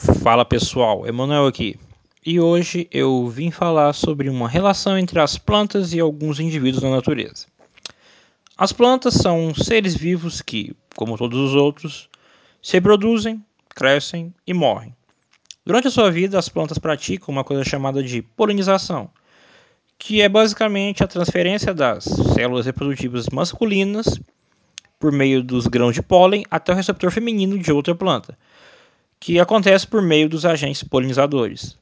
Fala pessoal, Emanuel aqui. E hoje eu vim falar sobre uma relação entre as plantas e alguns indivíduos da natureza. As plantas são seres vivos que, como todos os outros, se reproduzem, crescem e morrem. Durante a sua vida, as plantas praticam uma coisa chamada de polinização, que é basicamente a transferência das células reprodutivas masculinas por meio dos grãos de pólen até o receptor feminino de outra planta que acontece por meio dos agentes polinizadores.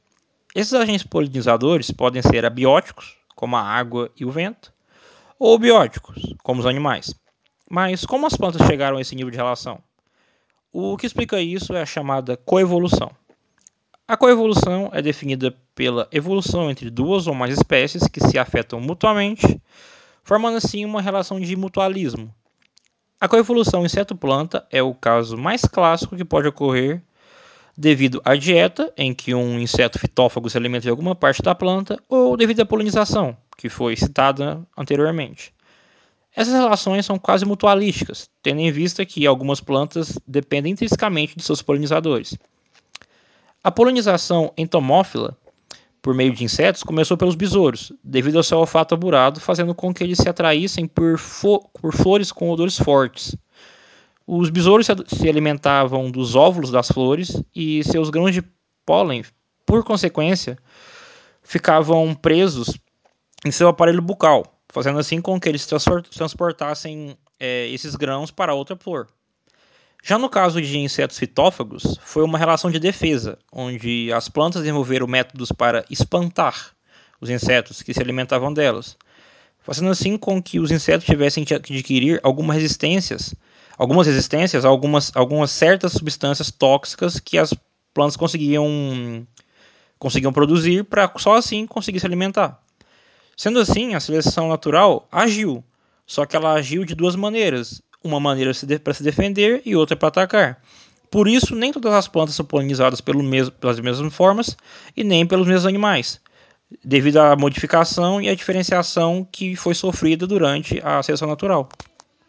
Esses agentes polinizadores podem ser abióticos, como a água e o vento, ou bióticos, como os animais. Mas como as plantas chegaram a esse nível de relação? O que explica isso é a chamada coevolução. A coevolução é definida pela evolução entre duas ou mais espécies que se afetam mutuamente, formando assim uma relação de mutualismo. A coevolução inseto-planta é o caso mais clássico que pode ocorrer devido à dieta, em que um inseto fitófago se alimenta de alguma parte da planta, ou devido à polinização, que foi citada anteriormente. Essas relações são quase mutualísticas, tendo em vista que algumas plantas dependem intrinsecamente de seus polinizadores. A polinização entomófila, por meio de insetos, começou pelos besouros, devido ao seu olfato aburado, fazendo com que eles se atraíssem por, por flores com odores fortes. Os besouros se alimentavam dos óvulos das flores e seus grãos de pólen, por consequência, ficavam presos em seu aparelho bucal, fazendo assim com que eles transportassem é, esses grãos para outra flor. Já no caso de insetos fitófagos, foi uma relação de defesa, onde as plantas desenvolveram métodos para espantar os insetos que se alimentavam delas, fazendo assim com que os insetos tivessem que adquirir algumas resistências algumas resistências a algumas, algumas certas substâncias tóxicas que as plantas conseguiam, conseguiam produzir para só assim conseguir se alimentar. Sendo assim, a seleção natural agiu, só que ela agiu de duas maneiras: uma maneira para se defender e outra para atacar. Por isso, nem todas as plantas são polinizadas mesmo, pelas mesmas formas e nem pelos mesmos animais, devido à modificação e à diferenciação que foi sofrida durante a seleção natural.